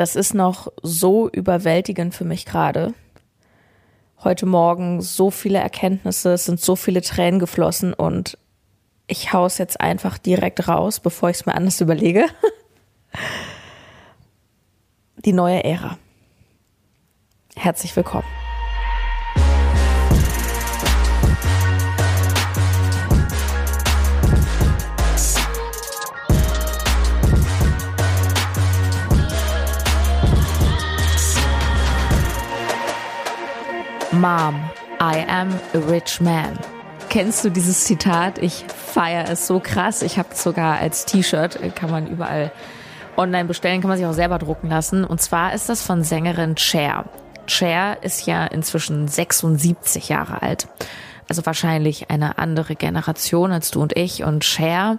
Das ist noch so überwältigend für mich gerade. Heute Morgen so viele Erkenntnisse, es sind so viele Tränen geflossen und ich hau's jetzt einfach direkt raus, bevor ich es mir anders überlege. Die neue Ära. Herzlich willkommen. Mom, I am a rich man. Kennst du dieses Zitat? Ich feiere es so krass. Ich habe es sogar als T-Shirt, kann man überall online bestellen, kann man sich auch selber drucken lassen. Und zwar ist das von Sängerin Cher. Cher ist ja inzwischen 76 Jahre alt. Also wahrscheinlich eine andere Generation als du und ich. Und Cher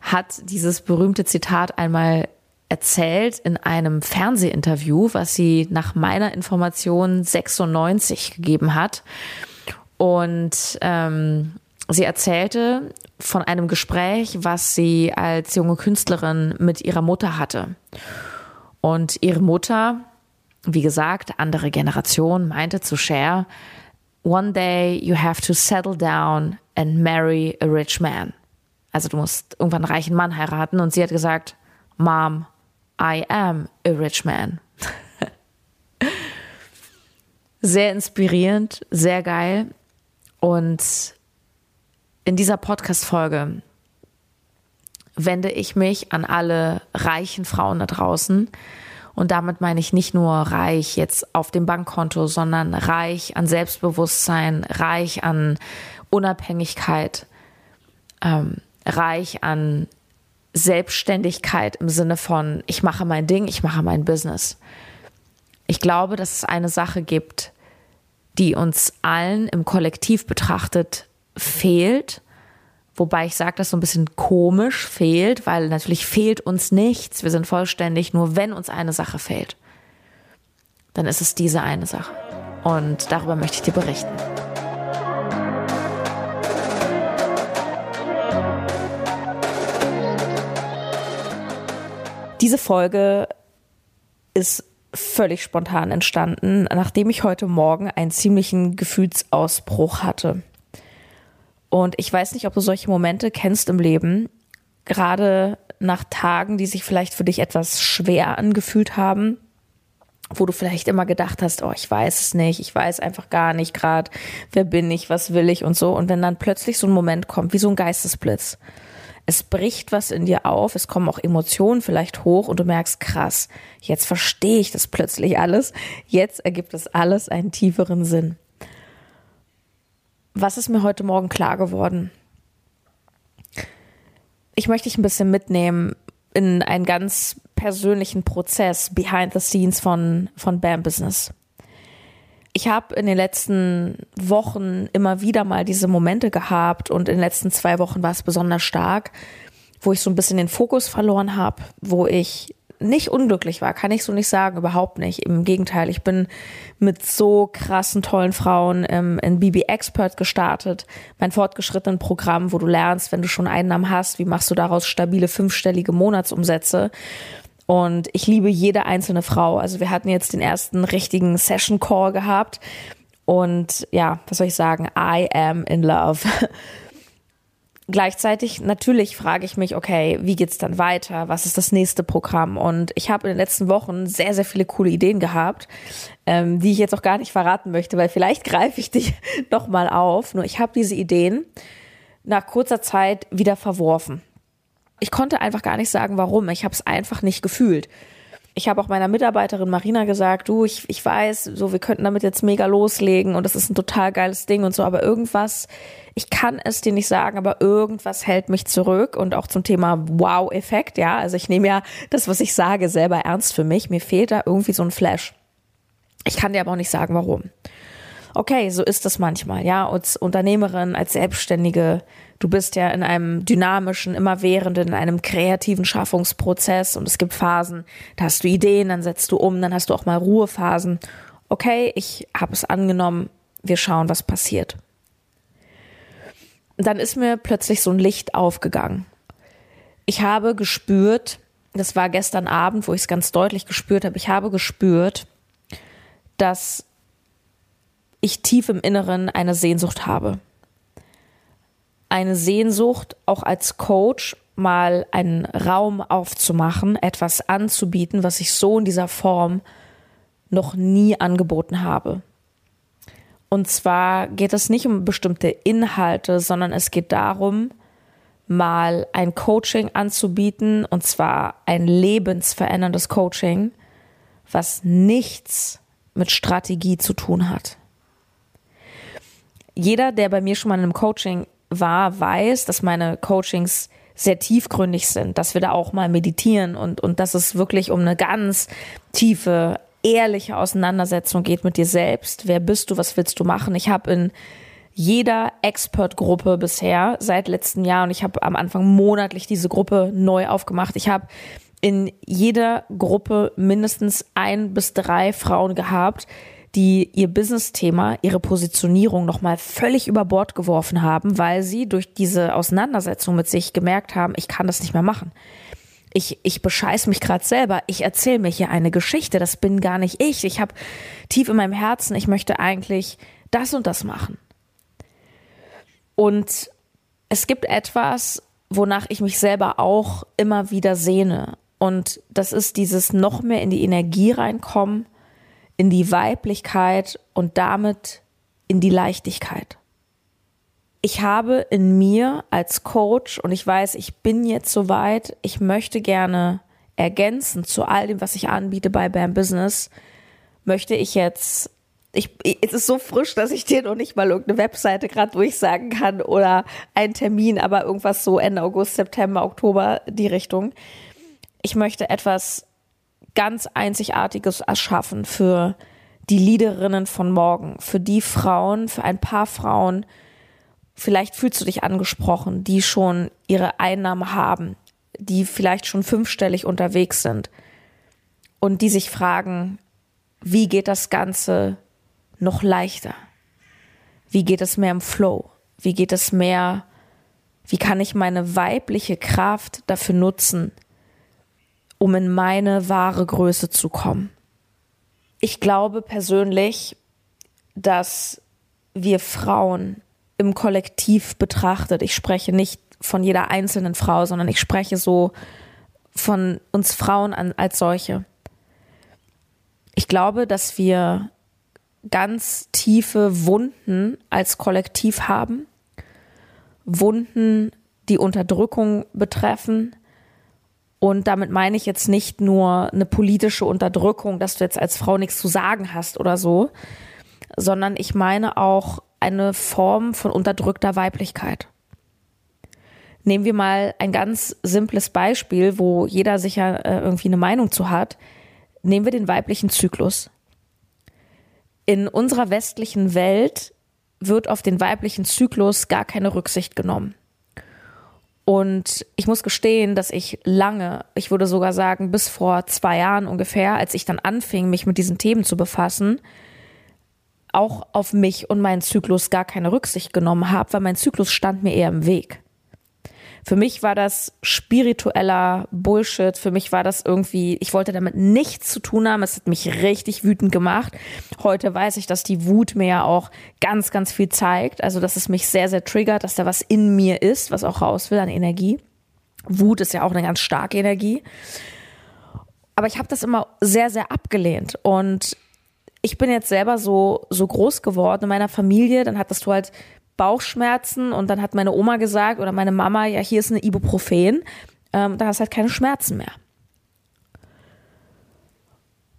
hat dieses berühmte Zitat einmal erzählt in einem Fernsehinterview, was sie nach meiner Information 96 gegeben hat. Und ähm, sie erzählte von einem Gespräch, was sie als junge Künstlerin mit ihrer Mutter hatte. Und ihre Mutter, wie gesagt, andere Generation, meinte zu Cher, One day you have to settle down and marry a rich man. Also du musst irgendwann einen reichen Mann heiraten. Und sie hat gesagt, Mom, I am a rich man. sehr inspirierend, sehr geil. Und in dieser Podcast-Folge wende ich mich an alle reichen Frauen da draußen. Und damit meine ich nicht nur reich jetzt auf dem Bankkonto, sondern reich an Selbstbewusstsein, reich an Unabhängigkeit, ähm, reich an Selbstständigkeit im Sinne von, ich mache mein Ding, ich mache mein Business. Ich glaube, dass es eine Sache gibt, die uns allen im Kollektiv betrachtet fehlt. Wobei ich sage, das so ein bisschen komisch fehlt, weil natürlich fehlt uns nichts. Wir sind vollständig, nur wenn uns eine Sache fehlt. Dann ist es diese eine Sache. Und darüber möchte ich dir berichten. Diese Folge ist völlig spontan entstanden, nachdem ich heute Morgen einen ziemlichen Gefühlsausbruch hatte. Und ich weiß nicht, ob du solche Momente kennst im Leben, gerade nach Tagen, die sich vielleicht für dich etwas schwer angefühlt haben, wo du vielleicht immer gedacht hast, oh, ich weiß es nicht, ich weiß einfach gar nicht gerade, wer bin ich, was will ich und so. Und wenn dann plötzlich so ein Moment kommt, wie so ein Geistesblitz, es bricht was in dir auf, es kommen auch Emotionen vielleicht hoch und du merkst, krass, jetzt verstehe ich das plötzlich alles, jetzt ergibt es alles einen tieferen Sinn. Was ist mir heute Morgen klar geworden? Ich möchte dich ein bisschen mitnehmen in einen ganz persönlichen Prozess behind the scenes von, von BAM Business ich habe in den letzten Wochen immer wieder mal diese Momente gehabt und in den letzten zwei Wochen war es besonders stark, wo ich so ein bisschen den Fokus verloren habe, wo ich nicht unglücklich war, kann ich so nicht sagen, überhaupt nicht. Im Gegenteil, ich bin mit so krassen, tollen Frauen ähm, in BB Expert gestartet, mein fortgeschrittenen Programm, wo du lernst, wenn du schon Einnahmen hast, wie machst du daraus stabile fünfstellige Monatsumsätze. Und ich liebe jede einzelne Frau. Also wir hatten jetzt den ersten richtigen Session Call gehabt. Und ja, was soll ich sagen? I am in love. Gleichzeitig natürlich frage ich mich, okay, wie geht's dann weiter? Was ist das nächste Programm? Und ich habe in den letzten Wochen sehr, sehr viele coole Ideen gehabt, ähm, die ich jetzt auch gar nicht verraten möchte, weil vielleicht greife ich dich noch mal auf. Nur ich habe diese Ideen nach kurzer Zeit wieder verworfen ich konnte einfach gar nicht sagen, warum. Ich habe es einfach nicht gefühlt. Ich habe auch meiner Mitarbeiterin Marina gesagt, du, ich, ich weiß, so wir könnten damit jetzt mega loslegen und das ist ein total geiles Ding und so, aber irgendwas, ich kann es dir nicht sagen, aber irgendwas hält mich zurück und auch zum Thema Wow-Effekt, ja, also ich nehme ja das, was ich sage, selber ernst für mich. Mir fehlt da irgendwie so ein Flash. Ich kann dir aber auch nicht sagen, warum. Okay, so ist das manchmal, ja, als Unternehmerin, als Selbstständige, Du bist ja in einem dynamischen, immerwährenden, in einem kreativen Schaffungsprozess und es gibt Phasen, da hast du Ideen, dann setzt du um, dann hast du auch mal Ruhephasen. Okay, ich habe es angenommen, wir schauen, was passiert. Dann ist mir plötzlich so ein Licht aufgegangen. Ich habe gespürt, das war gestern Abend, wo ich es ganz deutlich gespürt habe. Ich habe gespürt, dass ich tief im Inneren eine Sehnsucht habe. Eine Sehnsucht, auch als Coach mal einen Raum aufzumachen, etwas anzubieten, was ich so in dieser Form noch nie angeboten habe. Und zwar geht es nicht um bestimmte Inhalte, sondern es geht darum, mal ein Coaching anzubieten, und zwar ein lebensveränderndes Coaching, was nichts mit Strategie zu tun hat. Jeder, der bei mir schon mal in einem Coaching war, weiß, dass meine Coachings sehr tiefgründig sind, dass wir da auch mal meditieren und, und dass es wirklich um eine ganz tiefe, ehrliche Auseinandersetzung geht mit dir selbst. Wer bist du? Was willst du machen? Ich habe in jeder Expert-Gruppe bisher seit letztem Jahr und ich habe am Anfang monatlich diese Gruppe neu aufgemacht. Ich habe in jeder Gruppe mindestens ein bis drei Frauen gehabt, die ihr Business-Thema, ihre Positionierung nochmal völlig über Bord geworfen haben, weil sie durch diese Auseinandersetzung mit sich gemerkt haben, ich kann das nicht mehr machen. Ich, ich bescheiß mich gerade selber. Ich erzähle mir hier eine Geschichte. Das bin gar nicht ich. Ich habe tief in meinem Herzen, ich möchte eigentlich das und das machen. Und es gibt etwas, wonach ich mich selber auch immer wieder sehne. Und das ist dieses noch mehr in die Energie reinkommen, in die Weiblichkeit und damit in die Leichtigkeit. Ich habe in mir als Coach und ich weiß, ich bin jetzt soweit, ich möchte gerne ergänzen zu all dem, was ich anbiete bei BAM Business, möchte ich jetzt ich, es ist so frisch, dass ich dir noch nicht mal irgendeine Webseite gerade durchsagen kann oder einen Termin, aber irgendwas so Ende August, September, Oktober, die Richtung. Ich möchte etwas ganz Einzigartiges erschaffen für die Leaderinnen von morgen, für die Frauen, für ein paar Frauen, vielleicht fühlst du dich angesprochen, die schon ihre Einnahmen haben, die vielleicht schon fünfstellig unterwegs sind und die sich fragen, wie geht das Ganze noch leichter? Wie geht es mehr im Flow? Wie geht es mehr, wie kann ich meine weibliche Kraft dafür nutzen, um in meine wahre Größe zu kommen? Ich glaube persönlich, dass wir Frauen im Kollektiv betrachtet, ich spreche nicht von jeder einzelnen Frau, sondern ich spreche so von uns Frauen als solche. Ich glaube, dass wir ganz tiefe Wunden als Kollektiv haben. Wunden, die Unterdrückung betreffen. Und damit meine ich jetzt nicht nur eine politische Unterdrückung, dass du jetzt als Frau nichts zu sagen hast oder so, sondern ich meine auch eine Form von unterdrückter Weiblichkeit. Nehmen wir mal ein ganz simples Beispiel, wo jeder sicher äh, irgendwie eine Meinung zu hat. Nehmen wir den weiblichen Zyklus in unserer westlichen Welt wird auf den weiblichen Zyklus gar keine Rücksicht genommen. Und ich muss gestehen, dass ich lange, ich würde sogar sagen, bis vor zwei Jahren ungefähr, als ich dann anfing, mich mit diesen Themen zu befassen, auch auf mich und meinen Zyklus gar keine Rücksicht genommen habe, weil mein Zyklus stand mir eher im Weg. Für mich war das spiritueller Bullshit. Für mich war das irgendwie, ich wollte damit nichts zu tun haben. Es hat mich richtig wütend gemacht. Heute weiß ich, dass die Wut mir ja auch ganz, ganz viel zeigt. Also, dass es mich sehr, sehr triggert, dass da was in mir ist, was auch raus will an Energie. Wut ist ja auch eine ganz starke Energie. Aber ich habe das immer sehr, sehr abgelehnt. Und ich bin jetzt selber so, so groß geworden in meiner Familie. Dann hattest du halt Bauchschmerzen und dann hat meine Oma gesagt oder meine Mama, ja, hier ist eine Ibuprofen, ähm, da hast halt keine Schmerzen mehr.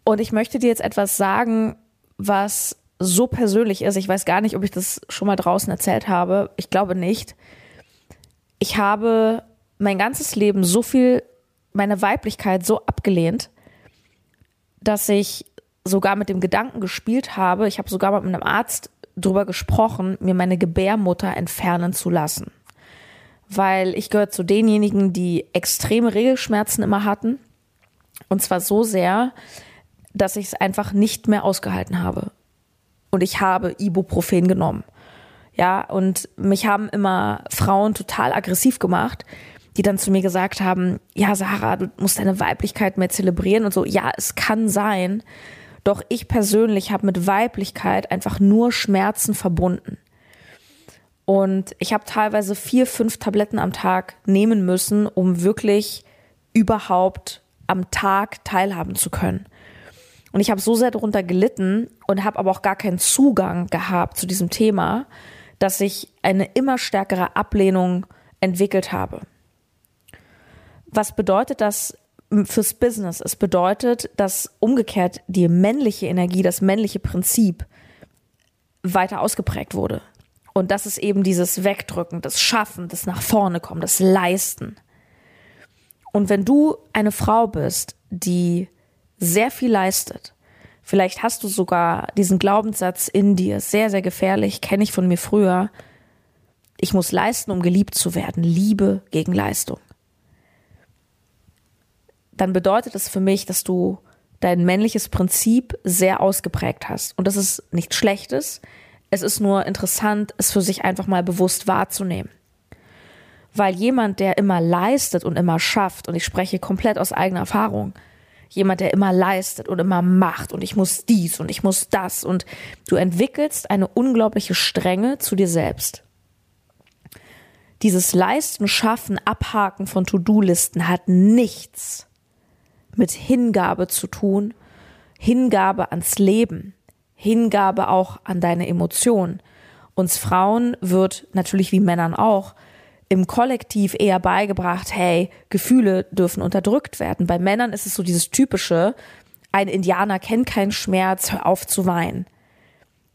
Und ich möchte dir jetzt etwas sagen, was so persönlich ist. Ich weiß gar nicht, ob ich das schon mal draußen erzählt habe. Ich glaube nicht. Ich habe mein ganzes Leben so viel meine Weiblichkeit so abgelehnt, dass ich sogar mit dem Gedanken gespielt habe. Ich habe sogar mit einem Arzt drüber gesprochen, mir meine Gebärmutter entfernen zu lassen. Weil ich gehöre zu denjenigen, die extreme Regelschmerzen immer hatten. Und zwar so sehr, dass ich es einfach nicht mehr ausgehalten habe. Und ich habe Ibuprofen genommen. Ja, und mich haben immer Frauen total aggressiv gemacht, die dann zu mir gesagt haben, ja, Sarah, du musst deine Weiblichkeit mehr zelebrieren und so. Ja, es kann sein. Doch ich persönlich habe mit Weiblichkeit einfach nur Schmerzen verbunden. Und ich habe teilweise vier, fünf Tabletten am Tag nehmen müssen, um wirklich überhaupt am Tag teilhaben zu können. Und ich habe so sehr darunter gelitten und habe aber auch gar keinen Zugang gehabt zu diesem Thema, dass ich eine immer stärkere Ablehnung entwickelt habe. Was bedeutet das fürs Business? Es bedeutet, dass umgekehrt die männliche Energie, das männliche Prinzip weiter ausgeprägt wurde. Und das ist eben dieses Wegdrücken, das Schaffen, das nach vorne kommen, das Leisten. Und wenn du eine Frau bist, die sehr viel leistet, vielleicht hast du sogar diesen Glaubenssatz in dir, sehr, sehr gefährlich, kenne ich von mir früher, ich muss leisten, um geliebt zu werden, Liebe gegen Leistung. Dann bedeutet es für mich, dass du dein männliches Prinzip sehr ausgeprägt hast. Und das ist nichts Schlechtes. Es ist nur interessant, es für sich einfach mal bewusst wahrzunehmen. Weil jemand, der immer leistet und immer schafft, und ich spreche komplett aus eigener Erfahrung, jemand, der immer leistet und immer macht und ich muss dies und ich muss das und du entwickelst eine unglaubliche Strenge zu dir selbst. Dieses Leisten, Schaffen, Abhaken von To-Do-Listen hat nichts mit Hingabe zu tun, Hingabe ans Leben, Hingabe auch an deine Emotionen. Uns Frauen wird natürlich wie Männern auch im Kollektiv eher beigebracht, hey, Gefühle dürfen unterdrückt werden. Bei Männern ist es so dieses typische, ein Indianer kennt keinen Schmerz, hör auf zu weinen.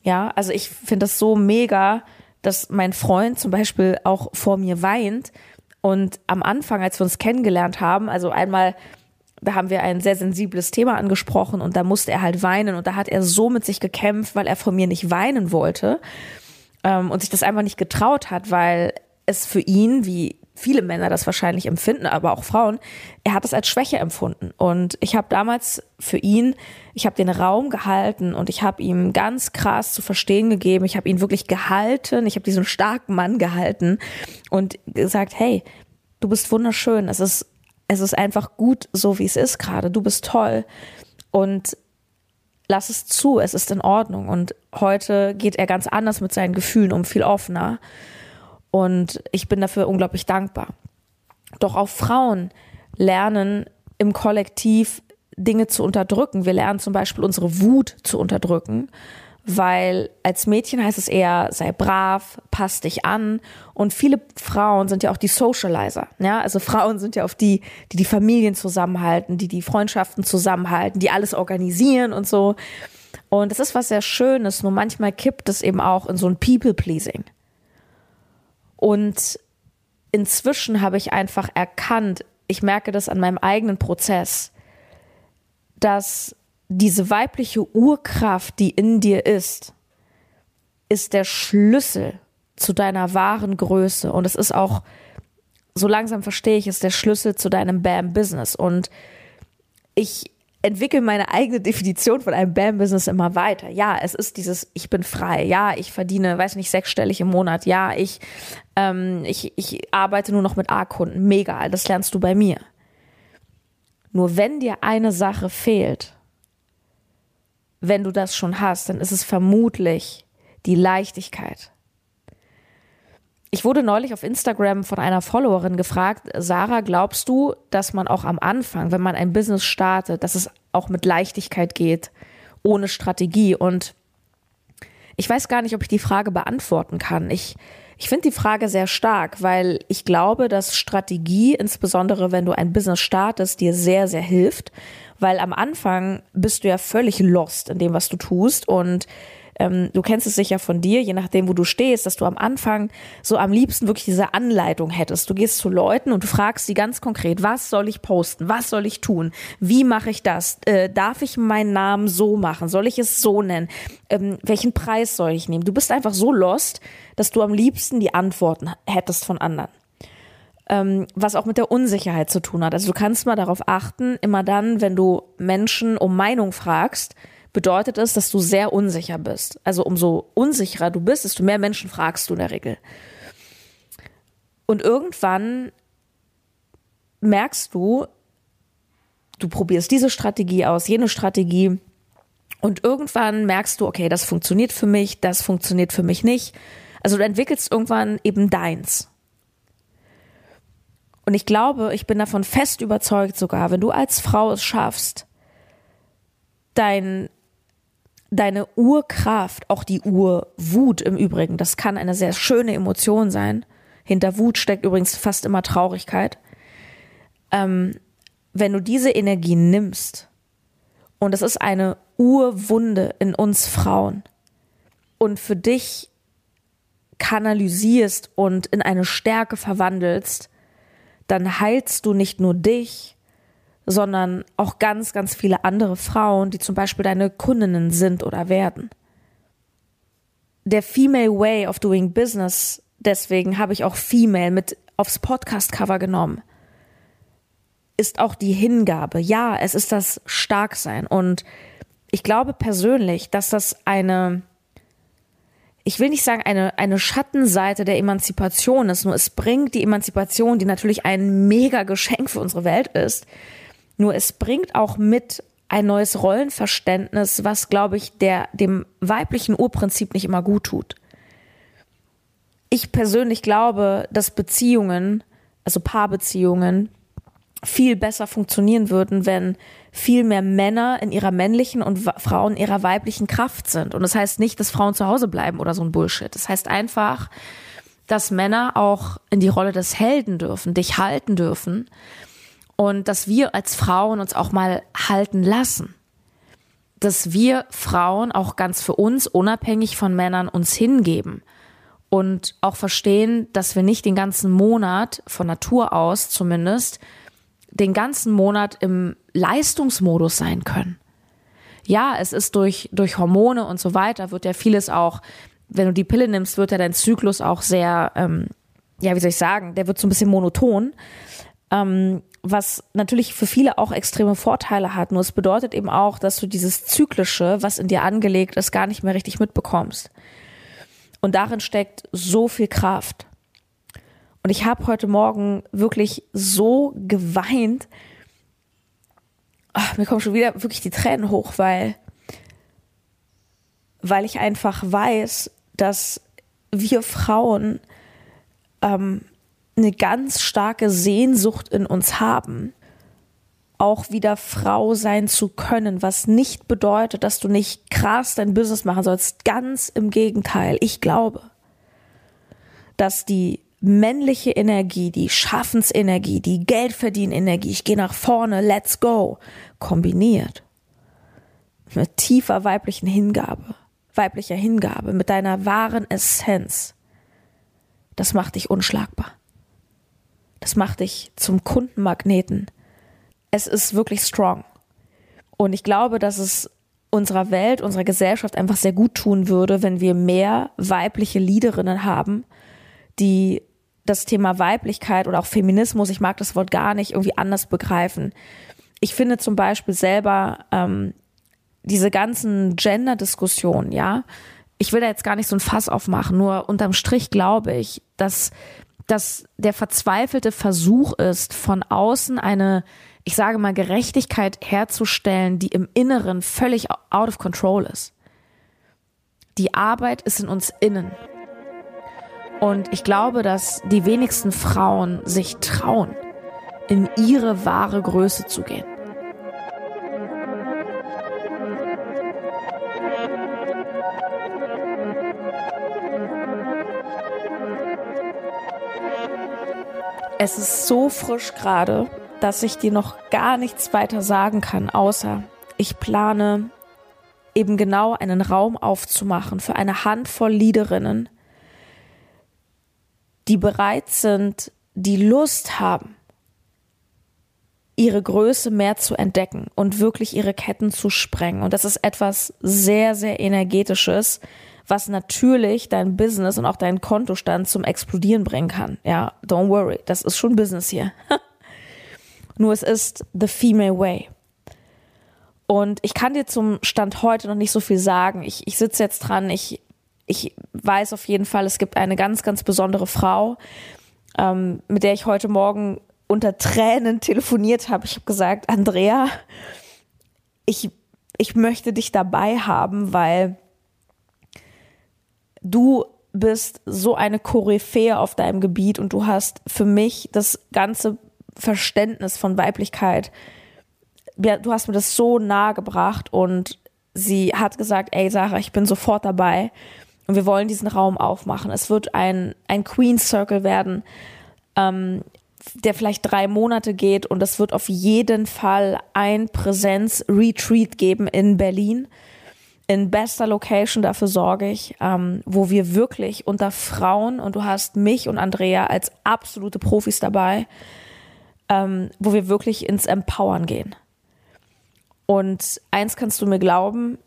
Ja, also ich finde das so mega, dass mein Freund zum Beispiel auch vor mir weint. Und am Anfang, als wir uns kennengelernt haben, also einmal, da haben wir ein sehr sensibles Thema angesprochen und da musste er halt weinen und da hat er so mit sich gekämpft, weil er von mir nicht weinen wollte ähm, und sich das einfach nicht getraut hat, weil es für ihn, wie viele Männer das wahrscheinlich empfinden, aber auch Frauen, er hat es als Schwäche empfunden. Und ich habe damals für ihn, ich habe den Raum gehalten und ich habe ihm ganz krass zu verstehen gegeben, ich habe ihn wirklich gehalten, ich habe diesen starken Mann gehalten und gesagt, hey, du bist wunderschön, es ist, es ist einfach gut, so wie es ist gerade, du bist toll und lass es zu, es ist in Ordnung. Und heute geht er ganz anders mit seinen Gefühlen um, viel offener. Und ich bin dafür unglaublich dankbar. Doch auch Frauen lernen im Kollektiv Dinge zu unterdrücken. Wir lernen zum Beispiel unsere Wut zu unterdrücken, weil als Mädchen heißt es eher, sei brav, pass dich an. Und viele Frauen sind ja auch die Socializer. Ja, also Frauen sind ja auch die, die die Familien zusammenhalten, die die Freundschaften zusammenhalten, die alles organisieren und so. Und das ist was sehr Schönes, nur manchmal kippt es eben auch in so ein People-Pleasing. Und inzwischen habe ich einfach erkannt, ich merke das an meinem eigenen Prozess, dass diese weibliche Urkraft, die in dir ist, ist der Schlüssel zu deiner wahren Größe. Und es ist auch, so langsam verstehe ich, ist der Schlüssel zu deinem Bam-Business. Und ich entwickle meine eigene Definition von einem BAM-Business immer weiter. Ja, es ist dieses, ich bin frei. Ja, ich verdiene, weiß nicht, sechsstellig im Monat. Ja, ich, ähm, ich, ich arbeite nur noch mit A-Kunden. Mega, das lernst du bei mir. Nur wenn dir eine Sache fehlt, wenn du das schon hast, dann ist es vermutlich die Leichtigkeit. Ich wurde neulich auf Instagram von einer Followerin gefragt, Sarah, glaubst du, dass man auch am Anfang, wenn man ein Business startet, dass es auch mit Leichtigkeit geht, ohne Strategie? Und ich weiß gar nicht, ob ich die Frage beantworten kann. Ich, ich finde die Frage sehr stark, weil ich glaube, dass Strategie, insbesondere wenn du ein Business startest, dir sehr, sehr hilft, weil am Anfang bist du ja völlig lost in dem, was du tust und ähm, du kennst es sicher von dir, je nachdem, wo du stehst, dass du am Anfang so am liebsten wirklich diese Anleitung hättest. Du gehst zu Leuten und du fragst sie ganz konkret, was soll ich posten? Was soll ich tun? Wie mache ich das? Äh, darf ich meinen Namen so machen? Soll ich es so nennen? Ähm, welchen Preis soll ich nehmen? Du bist einfach so lost, dass du am liebsten die Antworten hättest von anderen ähm, was auch mit der Unsicherheit zu tun hat. Also du kannst mal darauf achten, immer dann, wenn du Menschen um Meinung fragst, bedeutet es, dass du sehr unsicher bist. Also umso unsicherer du bist, desto mehr Menschen fragst du in der Regel. Und irgendwann merkst du, du probierst diese Strategie aus, jene Strategie und irgendwann merkst du, okay, das funktioniert für mich, das funktioniert für mich nicht. Also du entwickelst irgendwann eben deins. Und ich glaube, ich bin davon fest überzeugt sogar, wenn du als Frau es schaffst, dein, deine Urkraft, auch die Urwut im Übrigen, das kann eine sehr schöne Emotion sein. Hinter Wut steckt übrigens fast immer Traurigkeit. Ähm, wenn du diese Energie nimmst, und es ist eine Urwunde in uns Frauen, und für dich kanalisierst und in eine Stärke verwandelst, dann heilst du nicht nur dich, sondern auch ganz, ganz viele andere Frauen, die zum Beispiel deine Kundinnen sind oder werden. Der Female Way of Doing Business, deswegen habe ich auch Female mit aufs Podcast-Cover genommen, ist auch die Hingabe. Ja, es ist das Starksein. Und ich glaube persönlich, dass das eine ich will nicht sagen, eine, eine Schattenseite der Emanzipation ist, nur es bringt die Emanzipation, die natürlich ein mega Geschenk für unsere Welt ist, nur es bringt auch mit ein neues Rollenverständnis, was, glaube ich, der, dem weiblichen Urprinzip nicht immer gut tut. Ich persönlich glaube, dass Beziehungen, also Paarbeziehungen, viel besser funktionieren würden, wenn viel mehr Männer in ihrer männlichen und Frauen in ihrer weiblichen Kraft sind. Und das heißt nicht, dass Frauen zu Hause bleiben oder so ein Bullshit. Das heißt einfach, dass Männer auch in die Rolle des Helden dürfen, dich halten dürfen und dass wir als Frauen uns auch mal halten lassen. Dass wir Frauen auch ganz für uns, unabhängig von Männern, uns hingeben und auch verstehen, dass wir nicht den ganzen Monat, von Natur aus zumindest, den ganzen Monat im Leistungsmodus sein können. Ja, es ist durch, durch Hormone und so weiter, wird ja vieles auch, wenn du die Pille nimmst, wird ja dein Zyklus auch sehr, ähm, ja, wie soll ich sagen, der wird so ein bisschen monoton. Ähm, was natürlich für viele auch extreme Vorteile hat. Nur es bedeutet eben auch, dass du dieses Zyklische, was in dir angelegt ist, gar nicht mehr richtig mitbekommst. Und darin steckt so viel Kraft. Und ich habe heute Morgen wirklich so geweint. Ach, mir kommen schon wieder wirklich die Tränen hoch, weil, weil ich einfach weiß, dass wir Frauen ähm, eine ganz starke Sehnsucht in uns haben, auch wieder Frau sein zu können, was nicht bedeutet, dass du nicht krass dein Business machen sollst. Ganz im Gegenteil. Ich glaube, dass die männliche Energie, die Schaffensenergie, die Geldverdienenergie, ich gehe nach vorne, let's go, kombiniert mit tiefer weiblichen Hingabe, weiblicher Hingabe, mit deiner wahren Essenz, das macht dich unschlagbar. Das macht dich zum Kundenmagneten. Es ist wirklich strong. Und ich glaube, dass es unserer Welt, unserer Gesellschaft einfach sehr gut tun würde, wenn wir mehr weibliche Leaderinnen haben, die das Thema Weiblichkeit oder auch Feminismus, ich mag das Wort gar nicht, irgendwie anders begreifen. Ich finde zum Beispiel selber ähm, diese ganzen Gender-Diskussionen, ja, ich will da jetzt gar nicht so ein Fass aufmachen, nur unterm Strich glaube ich, dass, dass der verzweifelte Versuch ist, von außen eine, ich sage mal, Gerechtigkeit herzustellen, die im Inneren völlig out of control ist. Die Arbeit ist in uns innen. Und ich glaube, dass die wenigsten Frauen sich trauen, in ihre wahre Größe zu gehen. Es ist so frisch gerade, dass ich dir noch gar nichts weiter sagen kann, außer ich plane eben genau einen Raum aufzumachen für eine Handvoll Leaderinnen, die bereit sind, die Lust haben, ihre Größe mehr zu entdecken und wirklich ihre Ketten zu sprengen. Und das ist etwas sehr, sehr energetisches, was natürlich dein Business und auch deinen Kontostand zum Explodieren bringen kann. Ja, don't worry, das ist schon Business hier. Nur es ist the female way. Und ich kann dir zum Stand heute noch nicht so viel sagen. Ich, ich sitze jetzt dran, ich ich weiß auf jeden Fall, es gibt eine ganz, ganz besondere Frau, ähm, mit der ich heute Morgen unter Tränen telefoniert habe. Ich habe gesagt, Andrea, ich, ich möchte dich dabei haben, weil du bist so eine Koryphäe auf deinem Gebiet und du hast für mich das ganze Verständnis von Weiblichkeit, du hast mir das so nahe gebracht und sie hat gesagt, ey Sarah, ich bin sofort dabei und wir wollen diesen Raum aufmachen. Es wird ein, ein Queen Circle werden, ähm, der vielleicht drei Monate geht und es wird auf jeden Fall ein Präsenz-Retreat geben in Berlin in bester Location, dafür sorge ich, ähm, wo wir wirklich unter Frauen und du hast mich und Andrea als absolute Profis dabei, ähm, wo wir wirklich ins Empowern gehen. Und eins kannst du mir glauben,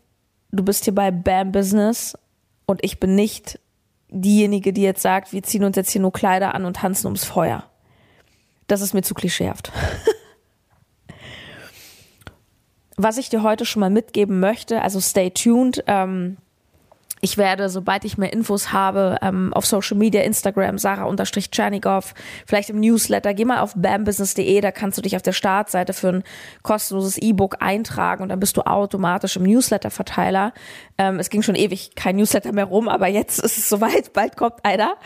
du bist hier bei Bam Business und ich bin nicht diejenige, die jetzt sagt, wir ziehen uns jetzt hier nur Kleider an und tanzen ums Feuer. Das ist mir zu klischeehaft. was ich dir heute schon mal mitgeben möchte, also stay tuned. Ähm, ich werde, sobald ich mehr Infos habe, ähm, auf Social Media, Instagram, Sarah-Czernikow, vielleicht im Newsletter, geh mal auf bambusiness.de, da kannst du dich auf der Startseite für ein kostenloses E-Book eintragen und dann bist du automatisch im Newsletter-Verteiler. Ähm, es ging schon ewig kein Newsletter mehr rum, aber jetzt ist es soweit, bald kommt einer.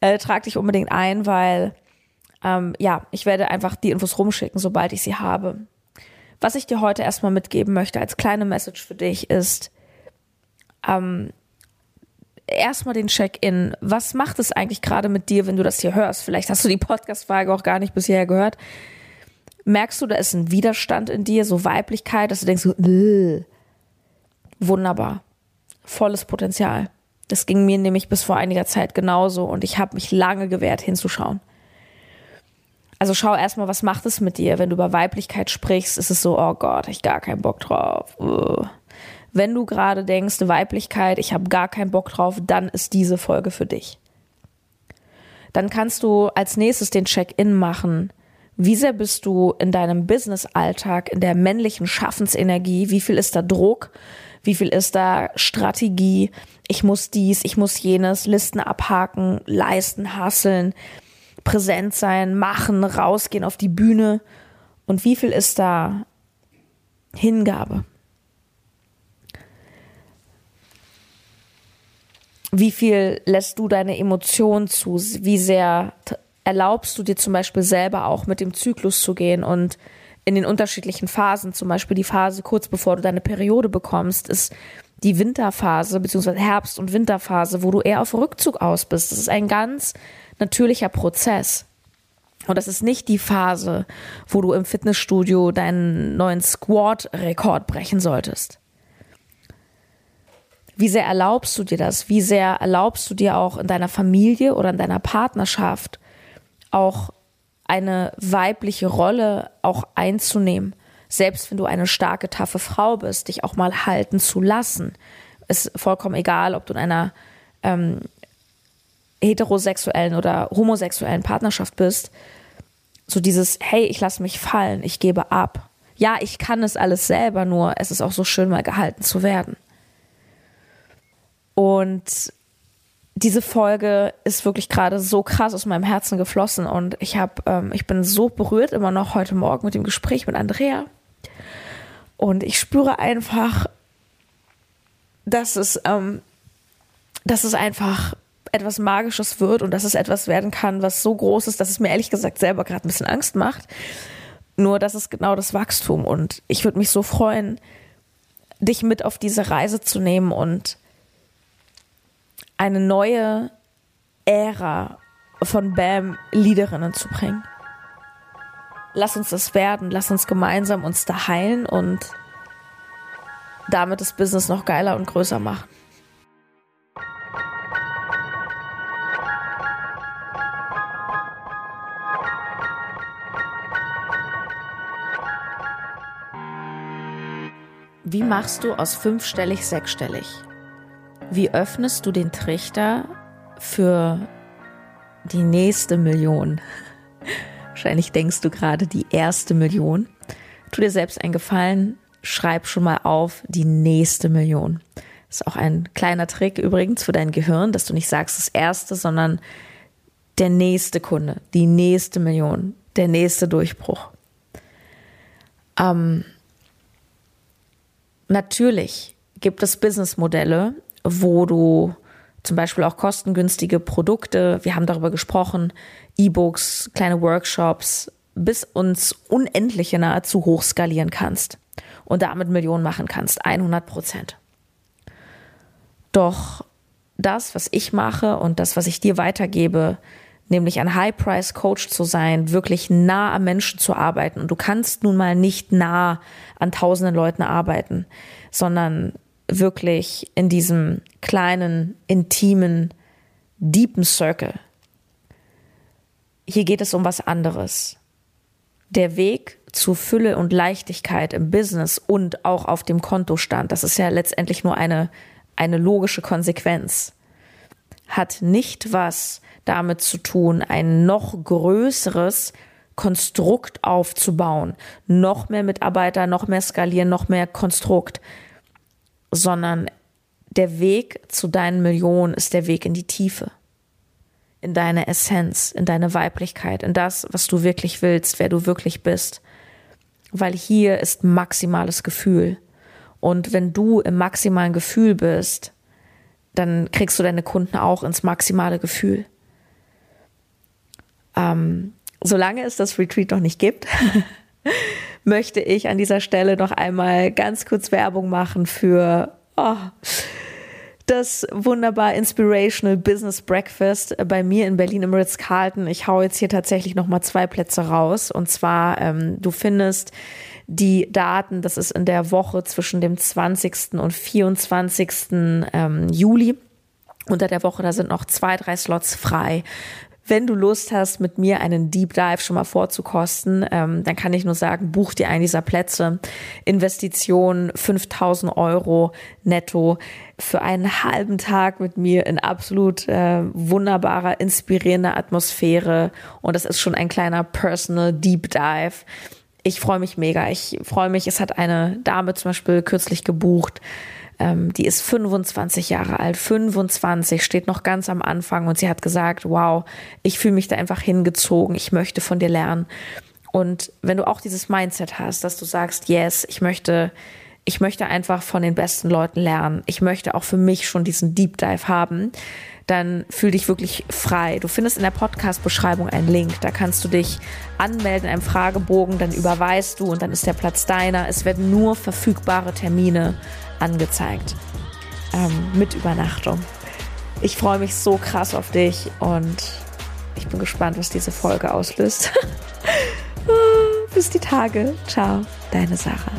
Äh, trag dich unbedingt ein, weil ähm, ja, ich werde einfach die Infos rumschicken, sobald ich sie habe. Was ich dir heute erstmal mitgeben möchte als kleine Message für dich ist, ähm, erstmal den Check-in. Was macht es eigentlich gerade mit dir, wenn du das hier hörst? Vielleicht hast du die Podcast-Frage auch gar nicht bisher gehört. Merkst du, da ist ein Widerstand in dir, so Weiblichkeit, dass du denkst, so, wunderbar, volles Potenzial. Das ging mir nämlich bis vor einiger Zeit genauso und ich habe mich lange gewehrt hinzuschauen. Also schau erstmal, was macht es mit dir? Wenn du über Weiblichkeit sprichst, ist es so, oh Gott, ich gar keinen Bock drauf. Wenn du gerade denkst, Weiblichkeit, ich habe gar keinen Bock drauf, dann ist diese Folge für dich. Dann kannst du als nächstes den Check-in machen. Wie sehr bist du in deinem Business-Alltag, in der männlichen Schaffensenergie? Wie viel ist da Druck? Wie viel ist da Strategie? Ich muss dies, ich muss jenes, Listen abhaken, leisten, hasseln präsent sein, machen, rausgehen auf die Bühne. Und wie viel ist da Hingabe? Wie viel lässt du deine Emotionen zu? Wie sehr erlaubst du dir zum Beispiel selber auch mit dem Zyklus zu gehen und in den unterschiedlichen Phasen, zum Beispiel die Phase kurz bevor du deine Periode bekommst, ist die Winterphase, beziehungsweise Herbst- und Winterphase, wo du eher auf Rückzug aus bist. Das ist ein ganz natürlicher Prozess. Und das ist nicht die Phase, wo du im Fitnessstudio deinen neuen Squat-Rekord brechen solltest. Wie sehr erlaubst du dir das? Wie sehr erlaubst du dir auch in deiner Familie oder in deiner Partnerschaft auch eine weibliche Rolle auch einzunehmen? Selbst wenn du eine starke, taffe Frau bist, dich auch mal halten zu lassen. Ist vollkommen egal, ob du in einer ähm, heterosexuellen oder homosexuellen Partnerschaft bist, so dieses, hey, ich lasse mich fallen, ich gebe ab. Ja, ich kann es alles selber, nur es ist auch so schön, mal gehalten zu werden. Und diese Folge ist wirklich gerade so krass aus meinem Herzen geflossen und ich habe, ähm, ich bin so berührt immer noch heute Morgen mit dem Gespräch mit Andrea und ich spüre einfach, dass es, ähm, dass es einfach etwas Magisches wird und dass es etwas werden kann, was so groß ist, dass es mir ehrlich gesagt selber gerade ein bisschen Angst macht. Nur das ist genau das Wachstum und ich würde mich so freuen, dich mit auf diese Reise zu nehmen und eine neue Ära von BAM-Liederinnen zu bringen. Lass uns das werden, lass uns gemeinsam uns da heilen und damit das Business noch geiler und größer machen. Wie machst du aus fünfstellig sechsstellig? Wie öffnest du den Trichter für die nächste Million? Wahrscheinlich denkst du gerade die erste Million. Tu dir selbst einen Gefallen, schreib schon mal auf die nächste Million. Das ist auch ein kleiner Trick übrigens für dein Gehirn, dass du nicht sagst das erste, sondern der nächste Kunde, die nächste Million. der nächste Durchbruch. Ähm, natürlich gibt es Businessmodelle, wo du zum Beispiel auch kostengünstige Produkte, wir haben darüber gesprochen, E-Books, kleine Workshops, bis uns unendliche nahezu hoch skalieren kannst und damit Millionen machen kannst, 100 Prozent. Doch das, was ich mache und das, was ich dir weitergebe, nämlich ein High-Price-Coach zu sein, wirklich nah am Menschen zu arbeiten. Und du kannst nun mal nicht nah an tausenden Leuten arbeiten, sondern wirklich in diesem kleinen, intimen, deepen Circle. Hier geht es um was anderes. Der Weg zu Fülle und Leichtigkeit im Business und auch auf dem Kontostand, das ist ja letztendlich nur eine, eine logische Konsequenz, hat nicht was damit zu tun, ein noch größeres Konstrukt aufzubauen, noch mehr Mitarbeiter, noch mehr skalieren, noch mehr Konstrukt, sondern der Weg zu deinen Millionen ist der Weg in die Tiefe, in deine Essenz, in deine Weiblichkeit, in das, was du wirklich willst, wer du wirklich bist. Weil hier ist maximales Gefühl. Und wenn du im maximalen Gefühl bist, dann kriegst du deine Kunden auch ins maximale Gefühl. Ähm, solange es das Retreat noch nicht gibt, möchte ich an dieser Stelle noch einmal ganz kurz Werbung machen für oh, das wunderbar Inspirational Business Breakfast bei mir in Berlin im Ritz-Carlton. Ich hau jetzt hier tatsächlich noch mal zwei Plätze raus. Und zwar, ähm, du findest die Daten, das ist in der Woche zwischen dem 20. und 24. Ähm, Juli. Unter der Woche, da sind noch zwei, drei Slots frei wenn du Lust hast, mit mir einen Deep Dive schon mal vorzukosten, ähm, dann kann ich nur sagen, buch dir einen dieser Plätze. Investition 5000 Euro netto für einen halben Tag mit mir in absolut äh, wunderbarer, inspirierender Atmosphäre. Und das ist schon ein kleiner Personal Deep Dive. Ich freue mich mega. Ich freue mich, es hat eine Dame zum Beispiel kürzlich gebucht ähm, die ist 25 Jahre alt, 25, steht noch ganz am Anfang und sie hat gesagt, wow, ich fühle mich da einfach hingezogen, ich möchte von dir lernen. Und wenn du auch dieses Mindset hast, dass du sagst, yes, ich möchte, ich möchte einfach von den besten Leuten lernen, ich möchte auch für mich schon diesen Deep Dive haben, dann fühl dich wirklich frei. Du findest in der Podcast-Beschreibung einen Link. Da kannst du dich anmelden in einem Fragebogen, dann überweist du und dann ist der Platz deiner. Es werden nur verfügbare Termine angezeigt ähm, mit Übernachtung. Ich freue mich so krass auf dich und ich bin gespannt, was diese Folge auslöst. Bis die Tage. Ciao, deine Sarah.